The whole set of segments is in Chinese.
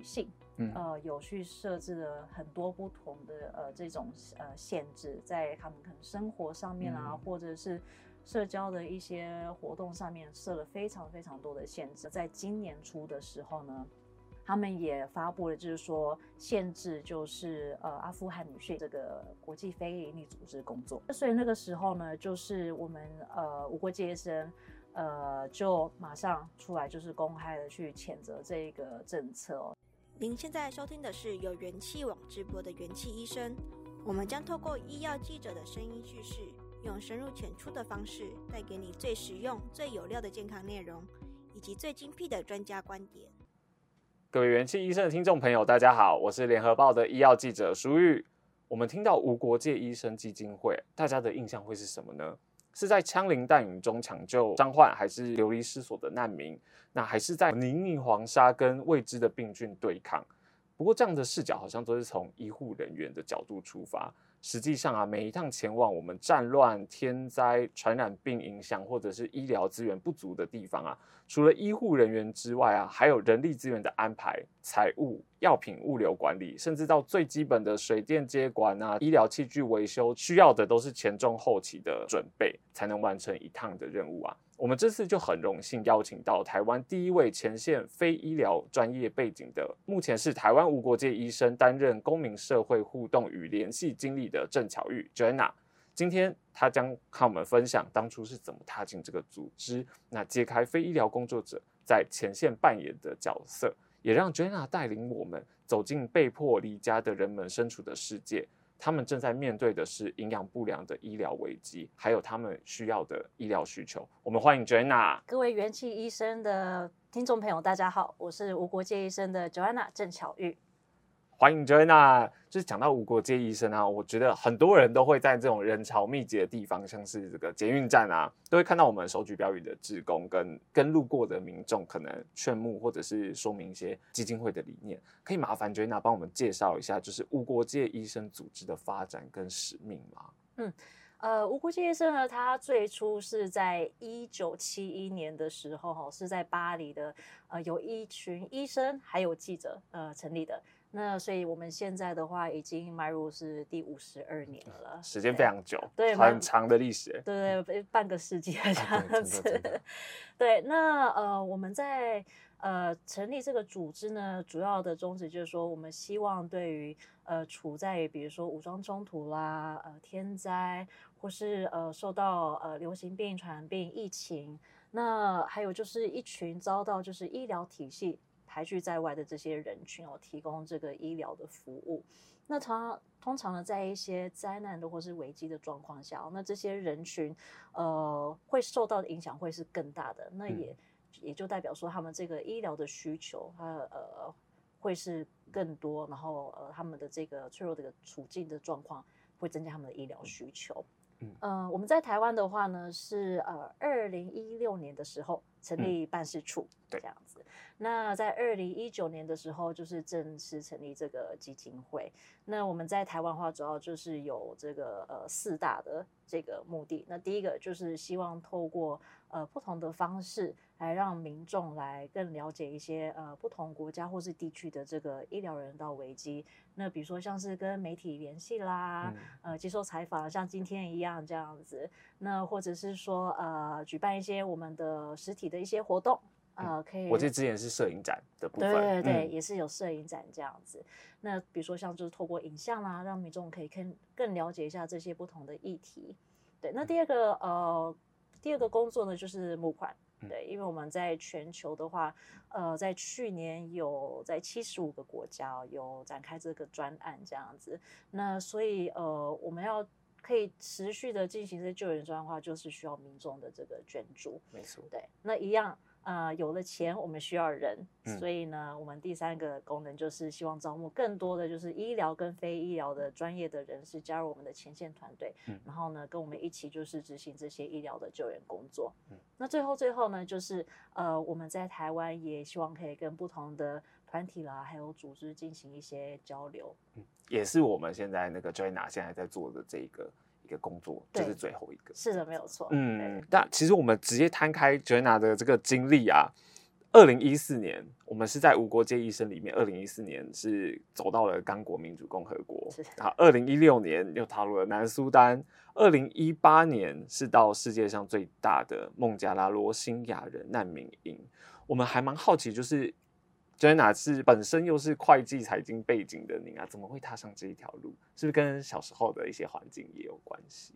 女性，呃，有去设置了很多不同的呃这种呃限制，在他们可能生活上面啊，或者是社交的一些活动上面设了非常非常多的限制。在今年初的时候呢，他们也发布了，就是说限制，就是呃阿富汗女性这个国际非营利组织工作。所以那个时候呢，就是我们呃无国界医生。呃，就马上出来，就是公开的去谴责这一个政策哦。您现在收听的是由元气网直播的元气医生，我们将透过医药记者的声音叙事，用深入浅出的方式，带给你最实用、最有料的健康内容，以及最精辟的专家观点。各位元气医生的听众朋友，大家好，我是联合报的医药记者舒玉。我们听到无国界医生基金会，大家的印象会是什么呢？是在枪林弹雨中抢救伤患，还是流离失所的难民？那还是在泥泞黄沙跟未知的病菌对抗？不过这样的视角好像都是从医护人员的角度出发。实际上啊，每一趟前往我们战乱、天灾、传染病影响，或者是医疗资源不足的地方啊，除了医护人员之外啊，还有人力资源的安排、财务、药品物流管理，甚至到最基本的水电接管啊、医疗器具维修，需要的都是前中后期的准备，才能完成一趟的任务啊。我们这次就很荣幸邀请到台湾第一位前线非医疗专业背景的，目前是台湾无国界医生担任公民社会互动与联系经理的郑巧玉 （Jenna）。今天她将和我们分享当初是怎么踏进这个组织，那揭开非医疗工作者在前线扮演的角色，也让 Jenna 带领我们走进被迫离家的人们身处的世界。他们正在面对的是营养不良的医疗危机，还有他们需要的医疗需求。我们欢迎 Joanna。各位元气医生的听众朋友，大家好，我是无国界医生的 Joanna 郑巧玉。欢迎 Joanna，就是讲到无国界医生啊，我觉得很多人都会在这种人潮密集的地方，像是这个捷运站啊，都会看到我们手举标语的志工跟跟路过的民众，可能劝募或者是说明一些基金会的理念。可以麻烦 Joanna 帮我们介绍一下，就是无国界医生组织的发展跟使命吗？嗯，呃，无国界医生呢，它最初是在一九七一年的时候，哈，是在巴黎的，呃，有一群医生还有记者，呃，成立的。那所以我们现在的话，已经迈入是第五十二年了，时间非常久，对，很长的历史，对对，半个世纪 这样子。对，那呃，我们在呃成立这个组织呢，主要的宗旨就是说，我们希望对于呃处在于比如说武装冲突啦、呃天灾，或是呃受到呃流行病、传染病、疫情，那还有就是一群遭到就是医疗体系。排拒在外的这些人群哦，提供这个医疗的服务。那常通常呢，在一些灾难的或是危机的状况下，那这些人群呃会受到的影响会是更大的。那也、嗯、也就代表说，他们这个医疗的需求，它呃会是更多，然后呃他们的这个脆弱的处境的状况会增加他们的医疗需求。嗯、呃，我们在台湾的话呢，是呃二零一六年的时候成立办事处，嗯、这样子。那在二零一九年的时候，就是正式成立这个基金会。那我们在台湾话主要就是有这个呃四大的这个目的。那第一个就是希望透过呃不同的方式来让民众来更了解一些呃不同国家或是地区的这个医疗人道危机。那比如说像是跟媒体联系啦，嗯、呃接受采访，像今天一样这样子。那或者是说呃举办一些我们的实体的一些活动。呃，可以。我记得之前是摄影展的部分，对对对，嗯、也是有摄影展这样子。那比如说像就是透过影像啦，让民众可以更更了解一下这些不同的议题。对，那第二个呃，第二个工作呢就是募款。对，因为我们在全球的话，呃，在去年有在七十五个国家有展开这个专案这样子。那所以呃，我们要可以持续的进行这救援专案的话，就是需要民众的这个捐助。没错。对，那一样。呃，有了钱，我们需要人，嗯、所以呢，我们第三个功能就是希望招募更多的就是医疗跟非医疗的专业的人士加入我们的前线团队，嗯、然后呢，跟我们一起就是执行这些医疗的救援工作。嗯、那最后最后呢，就是呃，我们在台湾也希望可以跟不同的团体啦，还有组织进行一些交流。嗯，也是我们现在那个 Joanna 现在在做的这一个。一个工作对就是最后一个，是的，没有错。嗯，但其实我们直接摊开 Joanna 的这个经历啊，二零一四年我们是在无国界医生里面，二零一四年是走到了刚果民主共和国，是啊，二零一六年又踏入了南苏丹，二零一八年是到世界上最大的孟加拉罗兴亚人难民营。我们还蛮好奇，就是 Joanna 是本身又是会计财经背景的您啊，怎么会踏上这一条路？是不是跟小时候的一些环境也有关系？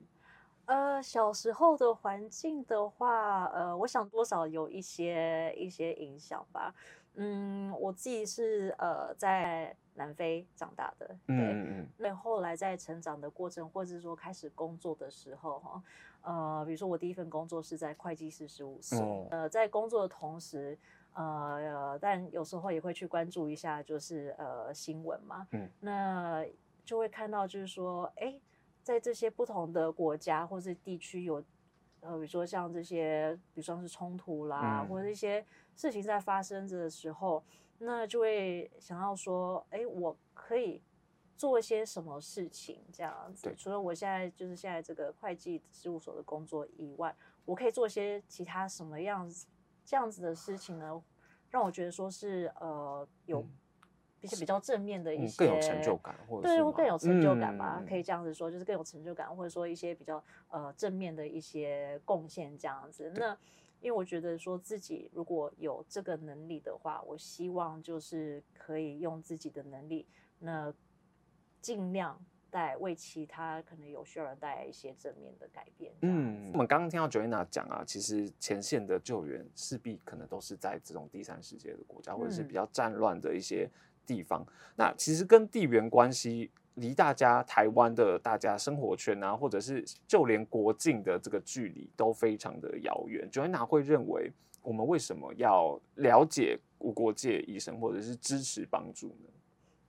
呃，小时候的环境的话，呃，我想多少有一些一些影响吧。嗯，我自己是呃在南非长大的，对，嗯嗯，那后来在成长的过程，或者是说开始工作的时候，哈，呃，比如说我第一份工作是在会计师事务所，嗯、呃，在工作的同时。呃，但有时候也会去关注一下，就是呃新闻嘛，嗯，那就会看到，就是说，哎，在这些不同的国家或是地区有，呃，比如说像这些，比如说是冲突啦，嗯、或者一些事情在发生着的时候，那就会想要说，哎，我可以做一些什么事情这样子？对除了我现在就是现在这个会计事务所的工作以外，我可以做一些其他什么样子？这样子的事情呢，让我觉得说是呃有一些比较正面的一些、嗯、更有成就感，或者对，会更有成就感吧，嗯、可以这样子说，就是更有成就感，或者说一些比较呃正面的一些贡献这样子。那因为我觉得说自己如果有这个能力的话，我希望就是可以用自己的能力，那尽量。带为其他可能有需要人带来一些正面的改变。嗯，我们刚刚听到 Joanna 讲啊，其实前线的救援势必可能都是在这种第三世界的国家，或者是比较战乱的一些地方。嗯、那其实跟地缘关系离大家台湾的大家生活圈啊，或者是就连国境的这个距离都非常的遥远。Joanna 会认为，我们为什么要了解无国界医生，或者是支持帮助呢？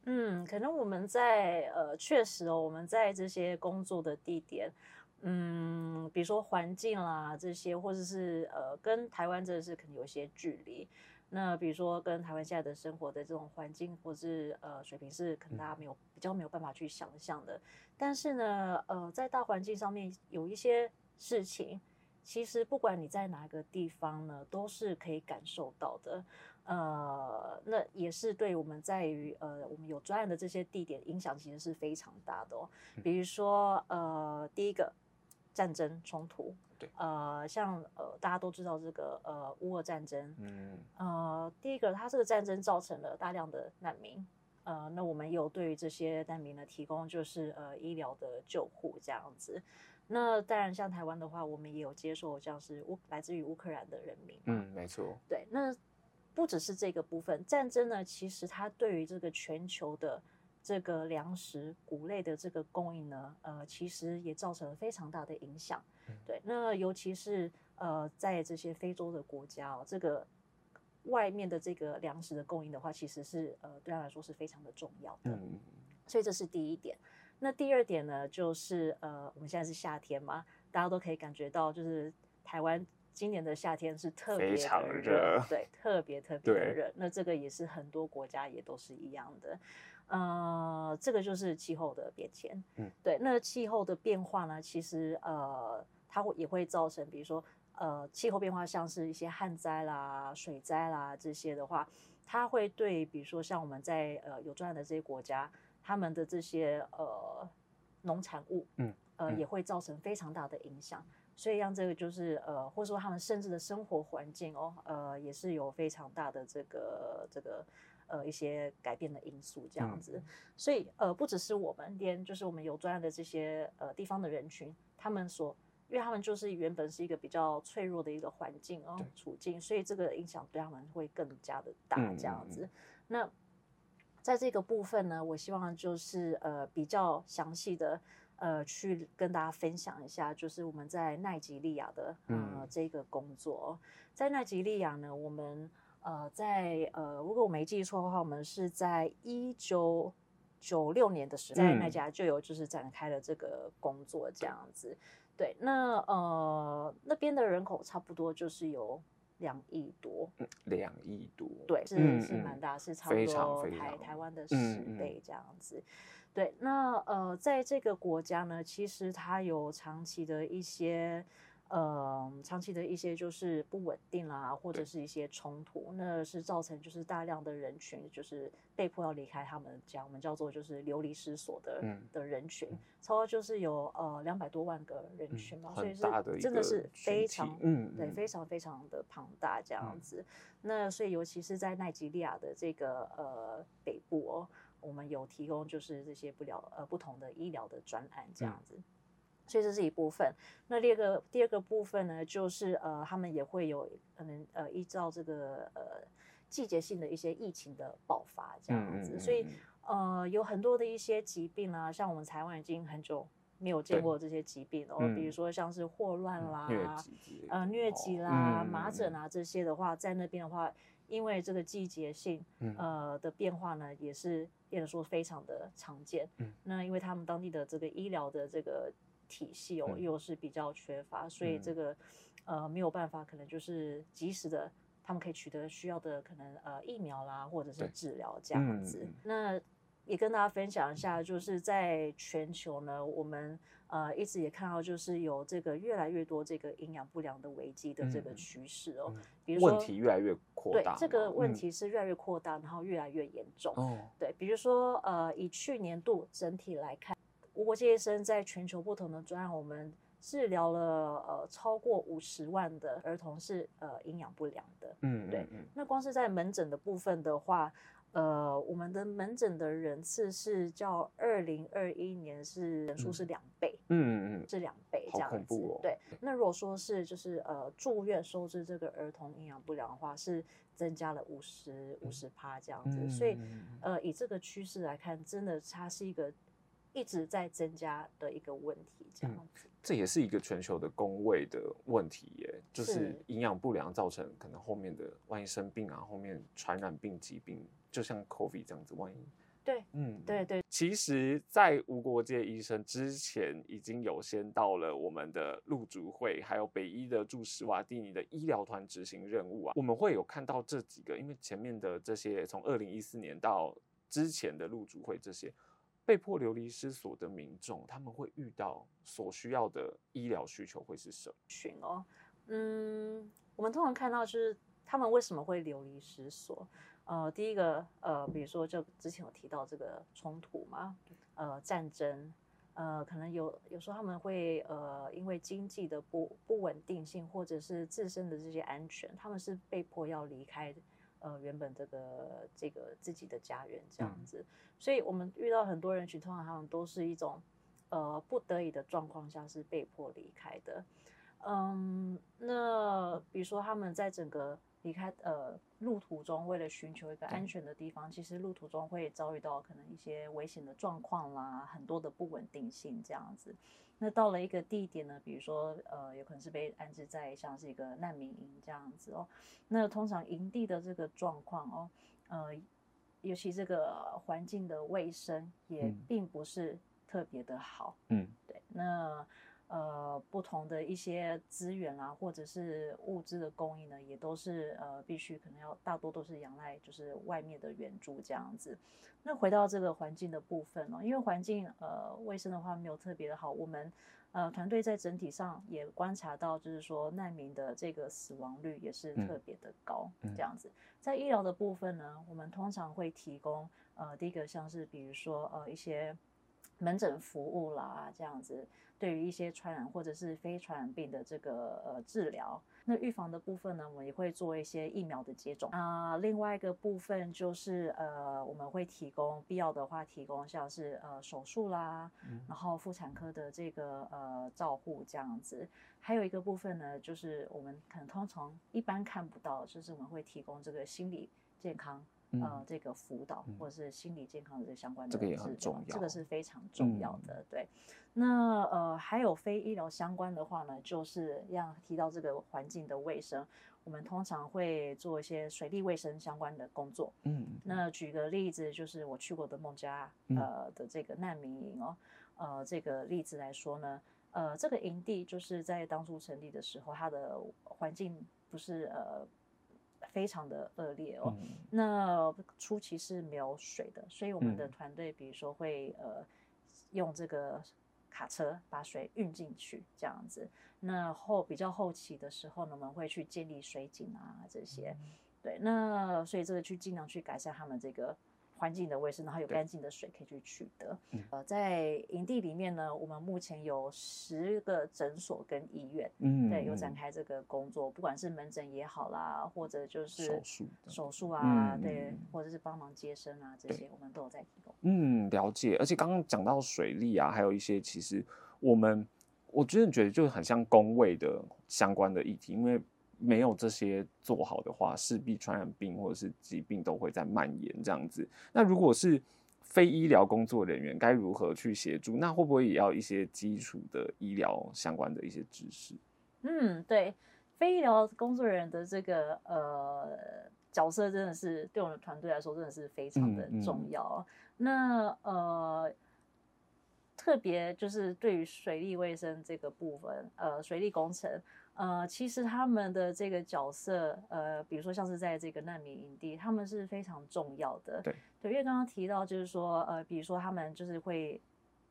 嗯，可能我们在呃，确实哦，我们在这些工作的地点，嗯，比如说环境啦这些，或者是呃，跟台湾真的是可能有一些距离。那比如说跟台湾现在的生活的这种环境，或是呃水平，是可能大家没有比较没有办法去想象的。但是呢，呃，在大环境上面有一些事情，其实不管你在哪个地方呢，都是可以感受到的。呃，那也是对我们在于呃，我们有专案的这些地点影响其实是非常大的哦。比如说呃，第一个战争冲突，对，呃，像呃大家都知道这个呃乌俄战争，嗯，呃，第一个它这个战争造成了大量的难民，呃，那我们有对于这些难民呢提供就是呃医疗的救护这样子。那当然像台湾的话，我们也有接受像是乌来自于乌克兰的人民，嗯，没错，对，那。不只是这个部分，战争呢，其实它对于这个全球的这个粮食、谷类的这个供应呢，呃，其实也造成了非常大的影响。对，那尤其是呃，在这些非洲的国家哦，这个外面的这个粮食的供应的话，其实是呃，对他来说是非常的重要的。嗯，所以这是第一点。那第二点呢，就是呃，我们现在是夏天嘛，大家都可以感觉到，就是台湾。今年的夏天是特别的热，对，特别特别的热。那这个也是很多国家也都是一样的，呃，这个就是气候的变迁。嗯，对，那气候的变化呢，其实呃，它会也会造成，比如说呃，气候变化像是一些旱灾啦、水灾啦这些的话，它会对，比如说像我们在呃有专案的这些国家，他们的这些呃农产物，嗯，呃，也会造成非常大的影响。所以让这个就是呃，或者说他们甚至的生活环境哦，呃，也是有非常大的这个这个呃一些改变的因素这样子。嗯、所以呃，不只是我们，连就是我们有专业的这些呃地方的人群，他们所，因为他们就是原本是一个比较脆弱的一个环境哦处境，所以这个影响对他们会更加的大这样子。嗯、那在这个部分呢，我希望就是呃比较详细的。呃去跟大家分享一下，就是我们在奈及利亚的呃、嗯、这个工作，在奈及利亚呢，我们呃在呃如果我没记错的话，我们是在一九九六年的时候，在奈及就有就是展开了这个工作这样子。对，那呃那边的人口差不多就是有两亿多，两亿多，对，是、嗯、是蛮大，是差不多台台湾的。十倍这样子。嗯、对，那呃在这个国家呢，其实它有长期的一些。呃，长期的一些就是不稳定啦，或者是一些冲突，那是造成就是大量的人群就是被迫要离开他们家，我们叫做就是流离失所的、嗯、的人群，超过就是有呃两百多万个人群嘛，嗯、所以是真的是非常嗯对非常非常的庞大这样子。嗯、那所以尤其是在奈及利亚的这个呃北部哦，我们有提供就是这些不了呃不同的医疗的专案这样子。嗯所以这是一部分。那第二个第二个部分呢，就是呃，他们也会有可能呃，依照这个呃季节性的一些疫情的爆发这样子。嗯嗯嗯、所以呃，有很多的一些疾病啊，像我们台湾已经很久没有见过这些疾病了。嗯、比如说像是霍乱啦、嗯、呃疟疾啦、哦、麻疹啊这些的话，在那边的话，因为这个季节性呃的变化呢，也是变得说非常的常见。嗯、那因为他们当地的这个医疗的这个体系哦，又是比较缺乏，嗯、所以这个呃没有办法，可能就是及时的，他们可以取得需要的可能呃疫苗啦，或者是治疗这样子。嗯、那也跟大家分享一下，就是在全球呢，我们呃一直也看到，就是有这个越来越多这个营养不良的危机的这个趋势哦。嗯、比如说问题越来越扩大，对，这个问题是越来越扩大，嗯、然后越来越严重。哦，对，比如说呃以去年度整体来看。无国界医生在全球不同的专案，我们治疗了呃超过五十万的儿童是呃营养不良的，嗯，对。那光是在门诊的部分的话，呃，我们的门诊的人次是叫二零二一年是人数是两倍，嗯嗯嗯，是两倍这样子。哦、对。那如果说是就是呃住院收治这个儿童营养不良的话，是增加了五十五十趴这样子。嗯、所以呃以这个趋势来看，真的它是一个。一直在增加的一个问题，这样子，嗯，这也是一个全球的工位的问题耶，就是营养不良造成可能后面的万一生病啊，后面传染病疾病，就像 COVID 这样子，万一对，嗯，对对。其实，在无国界医生之前，已经有先到了我们的陆竹会，还有北医的驻史瓦蒂尼的医疗团执行任务啊，我们会有看到这几个，因为前面的这些从二零一四年到之前的陆竹会这些。被迫流离失所的民众，他们会遇到所需要的医疗需求会是什么？寻哦，嗯，我们通常看到就是他们为什么会流离失所？呃，第一个，呃，比如说就之前有提到这个冲突嘛，呃，战争，呃，可能有有时候他们会呃因为经济的不不稳定性，或者是自身的这些安全，他们是被迫要离开。呃，原本这个这个自己的家园这样子，嗯、所以我们遇到很多人群，通常他们都是一种呃不得已的状况下是被迫离开的。嗯，那比如说他们在整个离开呃路途中，为了寻求一个安全的地方，嗯、其实路途中会遭遇到可能一些危险的状况啦，很多的不稳定性这样子。那到了一个地点呢，比如说，呃，有可能是被安置在像是一个难民营这样子哦。那通常营地的这个状况哦，呃，尤其这个环境的卫生也并不是特别的好。嗯，对。那呃，不同的一些资源啊，或者是物资的供应呢，也都是呃，必须可能要大多都是仰赖就是外面的援助这样子。那回到这个环境的部分哦，因为环境呃卫生的话没有特别的好，我们呃团队在整体上也观察到，就是说难民的这个死亡率也是特别的高，这样子。在医疗的部分呢，我们通常会提供呃第一个像是比如说呃一些门诊服务啦这样子。对于一些传染或者是非传染病的这个呃治疗，那预防的部分呢，我们也会做一些疫苗的接种啊、呃。另外一个部分就是呃，我们会提供必要的话，提供像是呃手术啦，嗯、然后妇产科的这个呃照护这样子。还有一个部分呢，就是我们可能通常一般看不到，就是我们会提供这个心理健康呃这个辅导或者是心理健康的这相关的这个也很重要，这个是非常重要的。嗯、对，那呃还有非医疗相关的话呢，就是要提到这个环境的卫生，我们通常会做一些水利卫生相关的工作。嗯，那举个例子，就是我去过的孟加呃的这个难民营哦，呃这个例子来说呢。呃，这个营地就是在当初成立的时候，它的环境不是呃非常的恶劣哦。嗯、那初期是没有水的，所以我们的团队比如说会呃用这个卡车把水运进去这样子。那后比较后期的时候呢，我们会去建立水井啊这些。嗯、对，那所以这个去尽量去改善他们这个。环境的卫生，然后有干净的水可以去取得。对呃，在营地里面呢，我们目前有十个诊所跟医院，嗯，对，有展开这个工作，不管是门诊也好啦，或者就是手术手术啊，嗯、对，或者是帮忙接生啊，这些我们都有在提供。嗯，了解。而且刚刚讲到水利啊，还有一些其实我们我真的觉得就很像公卫的相关的议题，因为。没有这些做好的话，势必传染病或者是疾病都会在蔓延这样子。那如果是非医疗工作人员，该如何去协助？那会不会也要一些基础的医疗相关的一些知识？嗯，对，非医疗工作人员的这个呃角色，真的是对我们团队来说，真的是非常的重要。嗯嗯、那呃，特别就是对于水利卫生这个部分，呃，水利工程。呃，其实他们的这个角色，呃，比如说像是在这个难民营地，他们是非常重要的。对对，因为刚刚提到就是说，呃，比如说他们就是会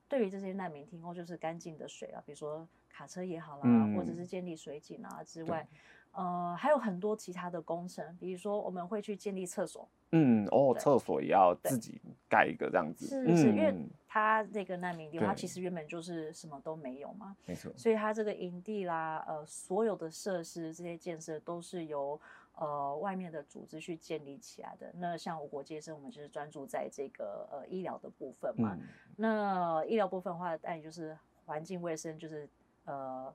对于这些难民提供就是干净的水啊，比如说卡车也好啦，嗯、或者是建立水井啊之外。呃，还有很多其他的工程，比如说我们会去建立厕所。嗯，哦，对厕所也要自己盖一个这样子。是是，嗯、因为他那个难民地，他其实原本就是什么都没有嘛。没错。所以他这个营地啦，呃，所有的设施这些建设都是由呃外面的组织去建立起来的。那像无国界医生，我们就是专注在这个呃医疗的部分嘛。嗯、那医疗部分的话，当然就是环境卫生，就是呃。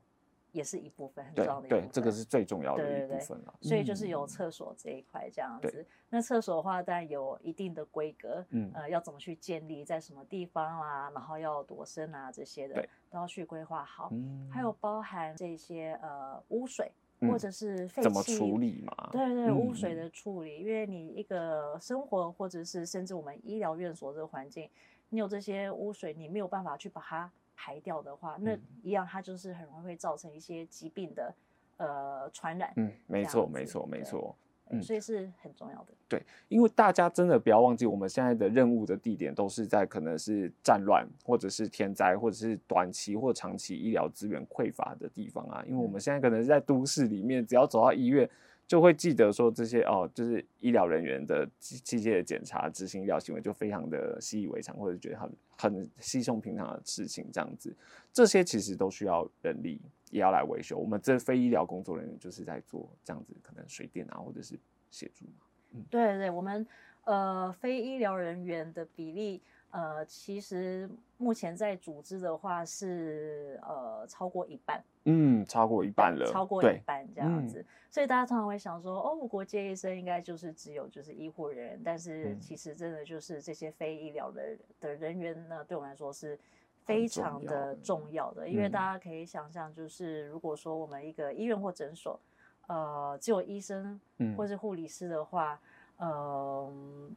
也是一部分很重要的一部分，对，对，这个是最重要的一部分了。所以就是有厕所这一块这样子。那厕所的话，当然有一定的规格，嗯，呃，要怎么去建立，在什么地方啊，然后要多深啊，这些的都要去规划好。嗯，还有包含这些呃污水或者是废气，怎么处理嘛？对对，污水的处理，嗯、因为你一个生活或者是甚至我们医疗院所这个环境，你有这些污水，你没有办法去把它。排掉的话，那一样它就是很容易会造成一些疾病的呃传染。嗯，没错，没错，没错。嗯，所以是很重要的。对，因为大家真的不要忘记，我们现在的任务的地点都是在可能是战乱，或者是天灾，或者是短期或长期医疗资源匮乏的地方啊。因为我们现在可能是在都市里面，只要走到医院。就会记得说这些哦，就是医疗人员的机械检查、执行医疗行为就非常的习以为常，或者觉得很很稀松平常的事情这样子。这些其实都需要人力也要来维修。我们这非医疗工作人员就是在做这样子，可能水电啊，或者是协助。嗯，对对，我们呃非医疗人员的比例。呃，其实目前在组织的话是呃超过一半，嗯，超过一半了，超过一半这样子，嗯、所以大家常常会想说，哦，国界医生应该就是只有就是医护人员，但是其实真的就是这些非医疗的的人员呢，对我们来说是非常的重要的，因为大家可以想象，就是如果说我们一个医院或诊所，呃，只有医生或是护理师的话。嗯呃，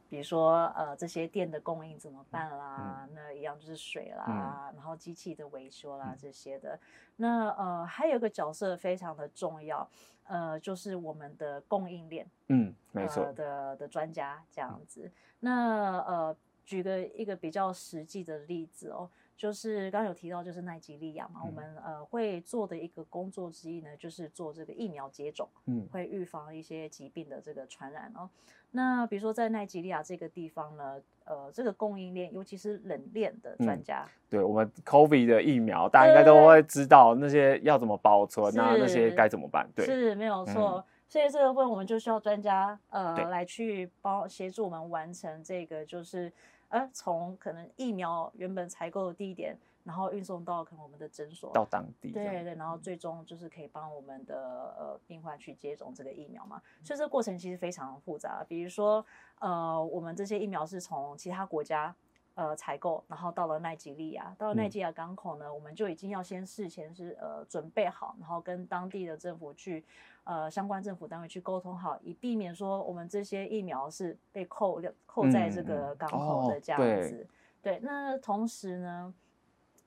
比如说呃，这些电的供应怎么办啦？嗯、那一样就是水啦，嗯、然后机器的维修啦、嗯、这些的。那呃，还有一个角色非常的重要，呃，就是我们的供应链，嗯，没错、呃、的的专家这样子。嗯、那呃，举个一个比较实际的例子哦。就是刚刚有提到，就是奈及利亚嘛，嗯、我们呃会做的一个工作之一呢，就是做这个疫苗接种，嗯，会预防一些疾病的这个传染哦。那比如说在奈及利亚这个地方呢，呃，这个供应链，尤其是冷链的专家，嗯、对我们 COVID 的疫苗，大家应该都会知道那些要怎么保存啊，那些该怎么办？对，是没有错。嗯、所以这个部分我们就需要专家呃来去帮协助我们完成这个，就是。呃，从可能疫苗原本采购的地点然后运送到可能我们的诊所，到当地，对对，然后最终就是可以帮我们的呃病患去接种这个疫苗嘛。所以这个过程其实非常复杂，比如说呃，我们这些疫苗是从其他国家。呃，采购，然后到了奈及利亚，到了奈及利亚港口呢，嗯、我们就已经要先事前是呃准备好，然后跟当地的政府去，呃相关政府单位去沟通好，以避免说我们这些疫苗是被扣扣在这个港口的这样子。嗯哦、对，对，那同时呢，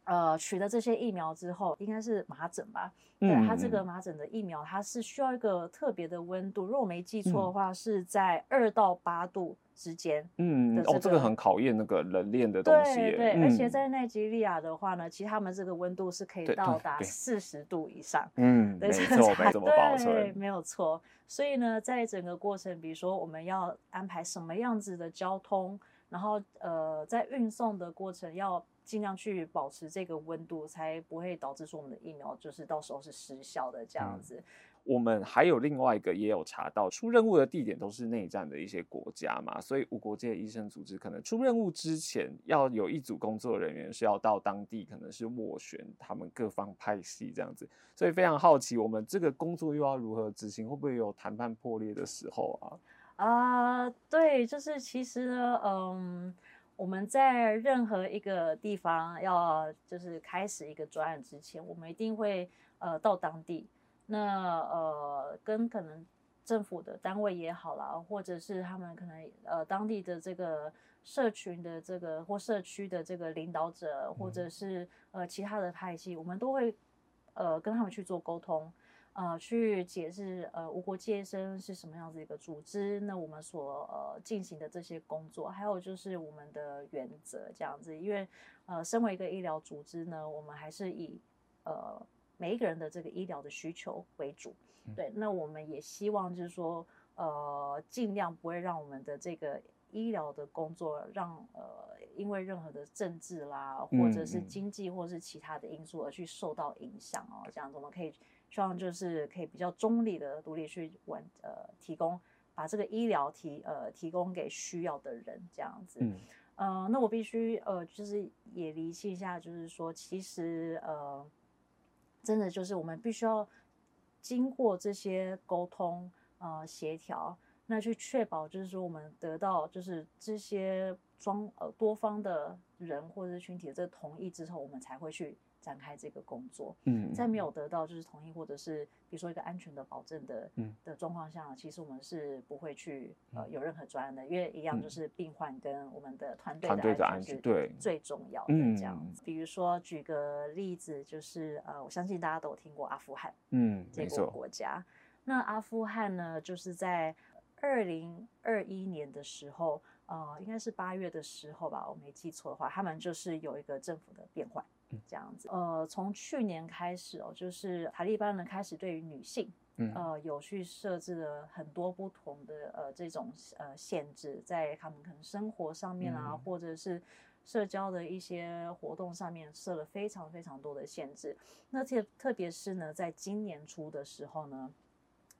呃，取得这些疫苗之后，应该是麻疹吧？对，嗯、它这个麻疹的疫苗，它是需要一个特别的温度，如果我没记错的话，是在二到八度。之间，嗯，哦，这个很考验那个冷链的东西，对对，而且在奈及利亚的话呢，其实他们这个温度是可以到达四十度以上，嗯，没错，没这么保存，对，没有错。所以呢，在整个过程，比如说我们要安排什么样子的交通，然后呃，在运送的过程要尽量去保持这个温度，才不会导致说我们的疫苗就是到时候是失效的这样子。我们还有另外一个也有查到，出任务的地点都是内战的一些国家嘛，所以无国界医生组织可能出任务之前要有一组工作人员是要到当地，可能是斡旋他们各方派系这样子，所以非常好奇，我们这个工作又要如何执行，会不会有谈判破裂的时候啊？啊、呃，对，就是其实呢，嗯，我们在任何一个地方要就是开始一个专案之前，我们一定会呃到当地。那呃，跟可能政府的单位也好啦，或者是他们可能呃当地的这个社群的这个或社区的这个领导者，或者是呃其他的派系，我们都会呃跟他们去做沟通，呃去解释呃无国界医生是什么样子一个组织，那我们所呃进行的这些工作，还有就是我们的原则这样子，因为呃身为一个医疗组织呢，我们还是以呃。每一个人的这个医疗的需求为主，对，那我们也希望就是说，呃，尽量不会让我们的这个医疗的工作让呃，因为任何的政治啦，或者是经济或者是其他的因素而去受到影响哦。这样子我们可以希望就是可以比较中立的独立去完呃提供，把这个医疗提呃提供给需要的人这样子。嗯，呃，那我必须呃就是也厘清一下，就是说其实呃。真的就是我们必须要经过这些沟通，呃，协调，那去确保就是说我们得到就是这些装呃多方的人或者是群体的这个同意之后，我们才会去。展开这个工作，嗯，在没有得到就是同意或者是比如说一个安全的保证的，嗯，的状况下，其实我们是不会去呃有任何专案的，因为一样就是病患跟我们的团队的安全是最重要的这样子。比如说举个例子，就是呃，我相信大家都有听过阿富汗，嗯，这个国家。那阿富汗呢，就是在二零二一年的时候，呃，应该是八月的时候吧，我没记错的话，他们就是有一个政府的变换。这样子，呃，从去年开始哦，就是塔利班呢开始对于女性，嗯呃，有去设置了很多不同的呃这种呃限制，在他们可能生活上面啊，嗯、或者是社交的一些活动上面设了非常非常多的限制。那特特别是呢，在今年初的时候呢，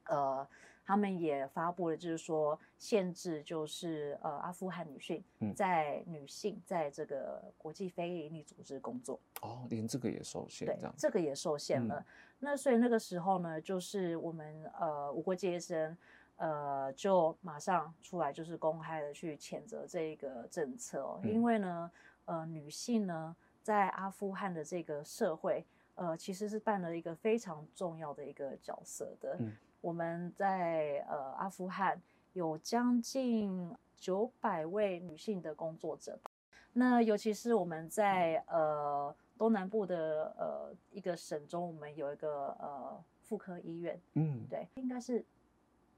呃。他们也发布了，就是说限制，就是呃，阿富汗女性在女性在这个国际非营利组织工作。哦，连这个也受限，对，这个也受限了。嗯、那所以那个时候呢，就是我们呃无国界医生呃就马上出来，就是公开的去谴责这一个政策哦，嗯、因为呢呃女性呢在阿富汗的这个社会呃其实是扮了一个非常重要的一个角色的。嗯我们在呃阿富汗有将近九百位女性的工作者，那尤其是我们在呃东南部的呃一个省中，我们有一个呃妇科医院，嗯，对，应该是。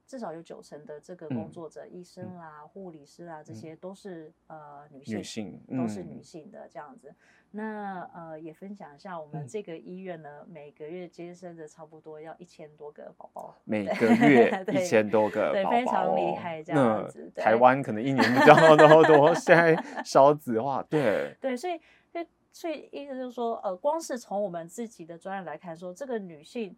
至少有九成的这个工作者，嗯、医生啦、嗯、护理师啦，这些都是、嗯、呃女性，女性都是女性的这样子。嗯、那呃也分享一下，我们这个医院呢，嗯、每个月接生的差不多要一千多个宝宝，每个月一千多个宝宝，对，非常厉害这样子。台湾可能一年比较多多，现在 少子化，对对，所以所以意思就是说，呃，光是从我们自己的专业来看说，说这个女性。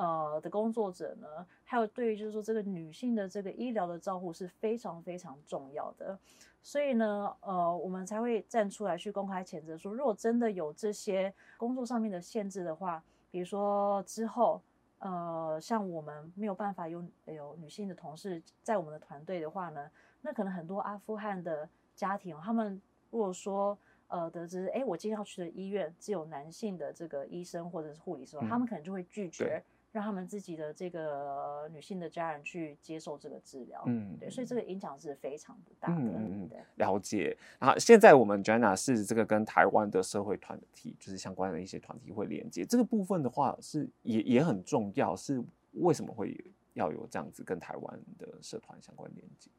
呃的工作者呢，还有对于就是说这个女性的这个医疗的照护是非常非常重要的，所以呢，呃，我们才会站出来去公开谴责说，如果真的有这些工作上面的限制的话，比如说之后，呃，像我们没有办法有有女性的同事在我们的团队的话呢，那可能很多阿富汗的家庭，他们如果说呃得知，哎，我今天要去的医院只有男性的这个医生或者是护理师，嗯、他们可能就会拒绝。让他们自己的这个女性的家人去接受这个治疗，嗯，对，所以这个影响是非常的大的。嗯对，了解。然后现在我们 Joanna 是这个跟台湾的社会团体，就是相关的一些团体会连接这个部分的话是，是也也很重要。是为什么会要有这样子跟台湾的社团相关连接？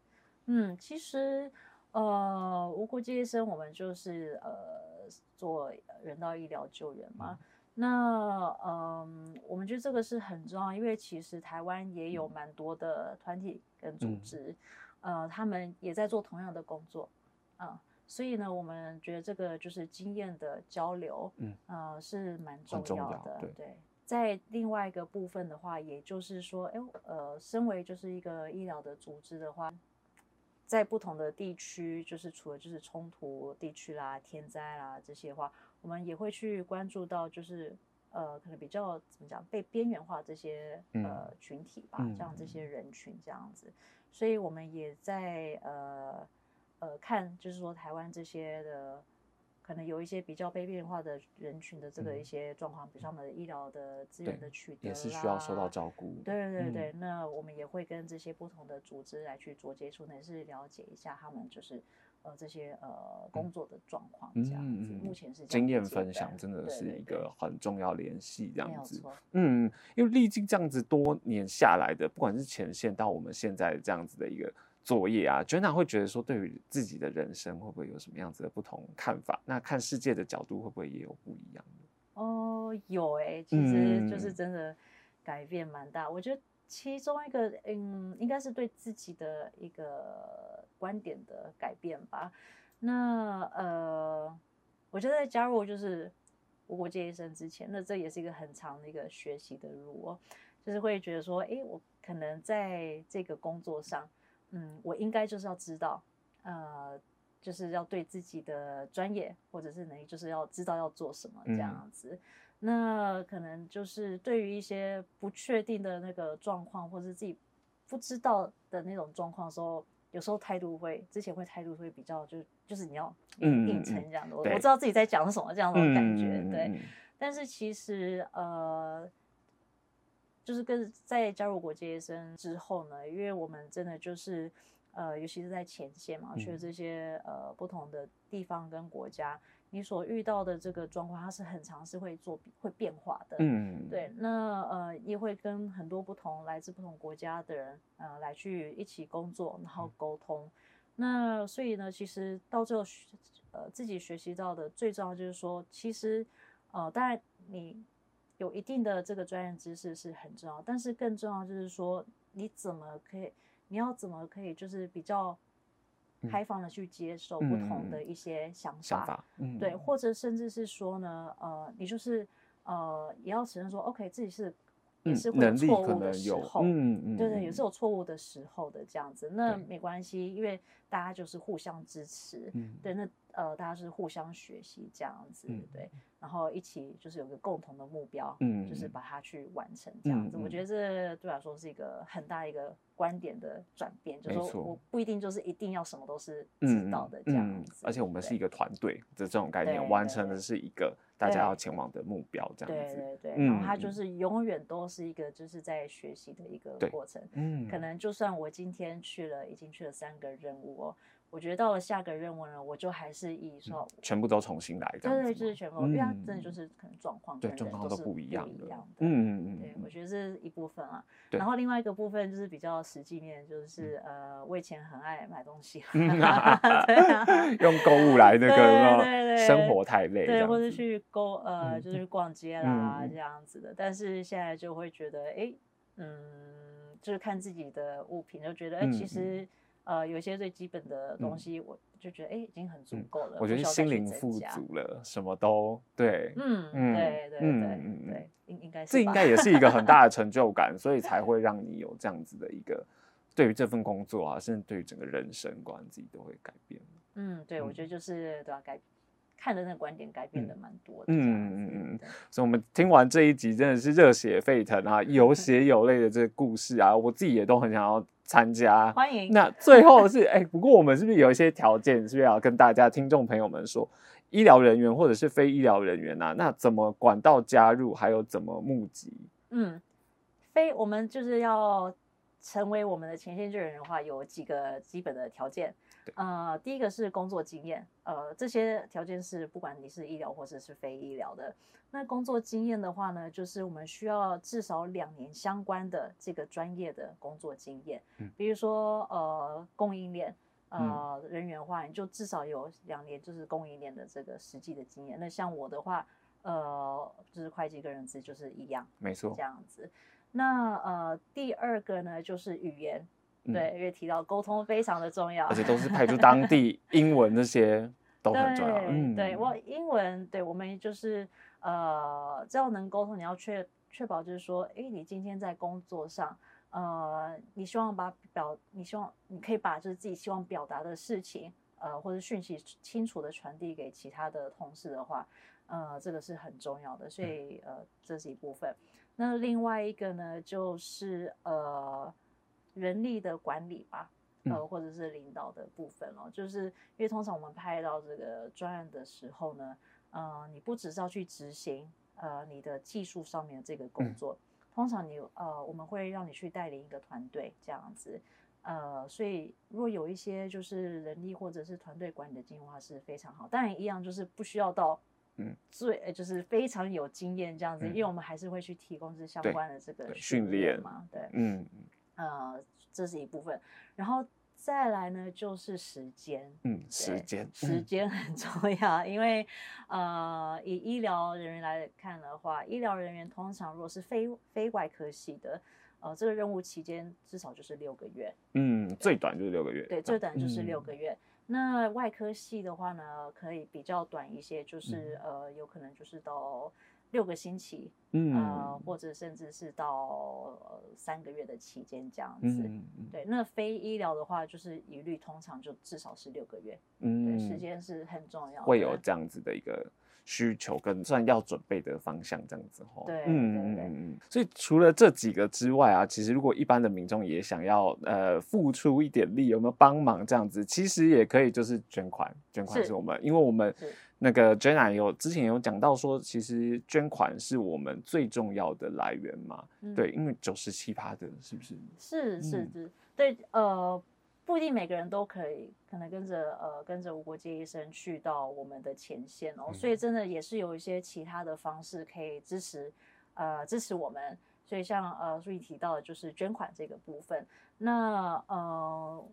嗯，其实呃，无国界医生我们就是呃做人道医疗救援嘛。嗯那嗯，我们觉得这个是很重要，因为其实台湾也有蛮多的团体跟组织，嗯、呃，他们也在做同样的工作，啊、呃，所以呢，我们觉得这个就是经验的交流，嗯，呃，是蛮重要的。要对，对，在另外一个部分的话，也就是说，哎，呃，身为就是一个医疗的组织的话，在不同的地区，就是除了就是冲突地区啦、天灾啦这些话。我们也会去关注到，就是呃，可能比较怎么讲，被边缘化这些呃群体吧，嗯、像这些人群这样子，所以我们也在呃呃看，就是说台湾这些的可能有一些比较被边缘化的人群的这个一些状况，嗯、比如他们的医疗的资源的取得也是需要受到照顾。对对对，嗯、那我们也会跟这些不同的组织来去做接触，也是了解一下他们就是。呃，这些呃工作的状况这样子，目前是经验分享，真的是一个很重要联系这样子。嗯，因为历经这样子多年下来的，不管是前线到我们现在这样子的一个作业啊，Joanna 会觉得说，对于自己的人生会不会有什么样子的不同看法？那看世界的角度会不会也有不一样？哦，有哎，其实就是真的改变蛮大。我觉得其中一个，嗯，应该是对自己的一个。观点的改变吧。那呃，我觉得在加入就是无国界医生之前，那这也是一个很长的一个学习的路哦。就是会觉得说，哎，我可能在这个工作上，嗯，我应该就是要知道，呃，就是要对自己的专业或者是能力，就是要知道要做什么这样子。嗯、那可能就是对于一些不确定的那个状况，或者是自己不知道的那种状况的时候。有时候态度会，之前会态度会比较就，就就是你要硬撑这样的，我、嗯、我知道自己在讲什么这样的感觉，嗯、对。但是其实呃，就是跟在加入国际医生之后呢，因为我们真的就是呃，尤其是在前线嘛，去了这些呃不同的地方跟国家。你所遇到的这个状况，它是很长是会做会变化的，嗯，对。那呃，也会跟很多不同来自不同国家的人，呃，来去一起工作，然后沟通。嗯、那所以呢，其实到最后，呃，自己学习到的最重要就是说，其实，呃，当然你有一定的这个专业知识是很重要，但是更重要就是说，你怎么可以，你要怎么可以，就是比较。开放的去接受不同的一些想法，对，或者甚至是说呢，呃，你就是呃，也要承认说，OK，自己是也是会有错误的时候，嗯嗯，对对，也是有错误的时候的这样子，那没关系，因为大家就是互相支持，嗯、对，那呃，大家是互相学习这样子，嗯、对。然后一起就是有个共同的目标，嗯，就是把它去完成这样子。嗯、我觉得这对我来说是一个很大一个观点的转变，就是说我不一定就是一定要什么都是知道的这样子。而且我们是一个团队的这种概念，完成的是一个大家要前往的目标这样子。对对然后它就是永远都是一个就是在学习的一个过程。嗯，可能就算我今天去了，已经去了三个任务哦。我觉得到了下个任务呢，我就还是以说全部都重新来，对对，就是全部，因为它真的就是可能状况，对状况都不一样的，嗯嗯嗯，对，我觉得这是一部分啊。然后另外一个部分就是比较实际面，就是呃，我以前很爱买东西，用购物来那个，对对生活太累，对，或者去购呃，就是去逛街啦这样子的。但是现在就会觉得，哎，嗯，就是看自己的物品，就觉得，哎，其实。呃有一些最基本的东西，我就觉得哎、欸、已经很足够了。我觉得心灵富足了，什么都对。嗯嗯，对对对嗯对，应应该是。这应该也是一个很大的成就感，所以才会 让你有这样子的一个对于这份工作啊，甚至对于整个人生观自己都会改变。嗯，对，我觉得就是都要改。看的那个观点改变的蛮多的，嗯嗯嗯嗯，所以我们听完这一集真的是热血沸腾啊，有血有泪的这个故事啊，我自己也都很想要参加。欢迎。那最后是 哎、欸，不过我们是不是有一些条件，是不是要跟大家听众朋友们说，医疗人员或者是非医疗人员啊，那怎么管道加入，还有怎么募集？嗯，非我们就是要成为我们的前线救援人的话，有几个基本的条件。呃，第一个是工作经验，呃，这些条件是不管你是医疗或者是非医疗的。那工作经验的话呢，就是我们需要至少两年相关的这个专业的工作经验。嗯，比如说呃供应链呃人员的话，你就至少有两年就是供应链的这个实际的经验。那像我的话，呃，就是会计跟人资就是一样，没错，这样子。那呃第二个呢就是语言。对，因为提到沟通非常的重要，而且都是派出当地 英文那些都很重要。嗯、对我英文，对我们就是呃，只要能沟通，你要确确保就是说，哎，你今天在工作上，呃，你希望把表，你希望你可以把就是自己希望表达的事情，呃，或者讯息清楚的传递给其他的同事的话，呃，这个是很重要的。所以呃，这是一部分。那另外一个呢，就是呃。人力的管理吧，呃，或者是领导的部分哦，嗯、就是因为通常我们派到这个专案的时候呢，呃，你不只是要去执行呃你的技术上面的这个工作，嗯、通常你呃我们会让你去带领一个团队这样子，呃，所以如果有一些就是人力或者是团队管理的经验的话是非常好，当然一样就是不需要到嗯。最就是非常有经验这样子，嗯、因为我们还是会去提供这相关的这个训练嘛，对，嗯。呃，这是一部分，然后再来呢，就是时间。嗯，时间，时间很重要，嗯、因为呃，以医疗人员来看的话，医疗人员通常如果是非非外科系的，呃，这个任务期间至少就是六个月。嗯，最短就是六个月。对，最短就是六个月。嗯、那外科系的话呢，可以比较短一些，就是、嗯、呃，有可能就是到。六个星期，嗯、呃，或者甚至是到、呃、三个月的期间这样子，嗯、对。那非医疗的话，就是一律通常就至少是六个月，嗯，对，时间是很重要，会有这样子的一个需求跟算要准备的方向这样子吼，对，嗯嗯嗯。所以除了这几个之外啊，其实如果一般的民众也想要呃付出一点力，有没有帮忙这样子，其实也可以就是捐款，捐款是我们，因为我们。那个 Jenna 有之前有讲到说，其实捐款是我们最重要的来源嘛？嗯、对，因为九十七趴的，是不是？是是是，嗯、对，呃，不一定每个人都可以，可能跟着呃跟着无国界医生去到我们的前线哦，嗯、所以真的也是有一些其他的方式可以支持，呃，支持我们。所以像呃，书里提到的就是捐款这个部分。那呃，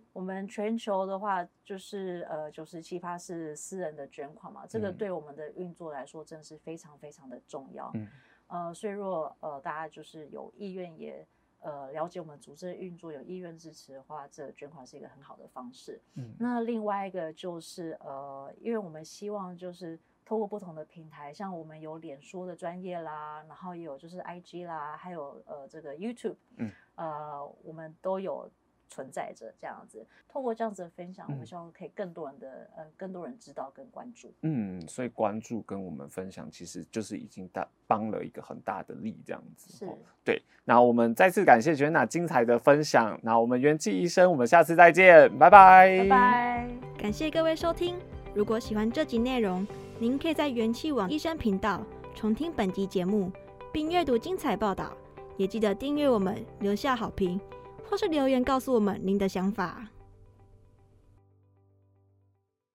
全球的话，就是呃，九十七趴是私人的捐款嘛，这个对我们的运作来说，真的是非常非常的重要。嗯。呃，所以如果呃大家就是有意愿也呃了解我们组织的运作，有意愿支持的话，这个捐款是一个很好的方式。嗯。那另外一个就是呃，因为我们希望就是。透过不同的平台，像我们有脸书的专业啦，然后也有就是 IG 啦，还有呃这个 YouTube，嗯，呃我们都有存在着这样子。通过这样子的分享，嗯、我们希望可以更多人的呃更多人知道跟关注。嗯，所以关注跟我们分享，其实就是已经大帮了一个很大的力这样子。是，对。那我们再次感谢 Jenna 精彩的分享。那我们元气医生，我们下次再见，拜拜，拜拜。感谢各位收听。如果喜欢这集内容，您可以在元气网医生频道重听本集节目，并阅读精彩报道。也记得订阅我们，留下好评，或是留言告诉我们您的想法。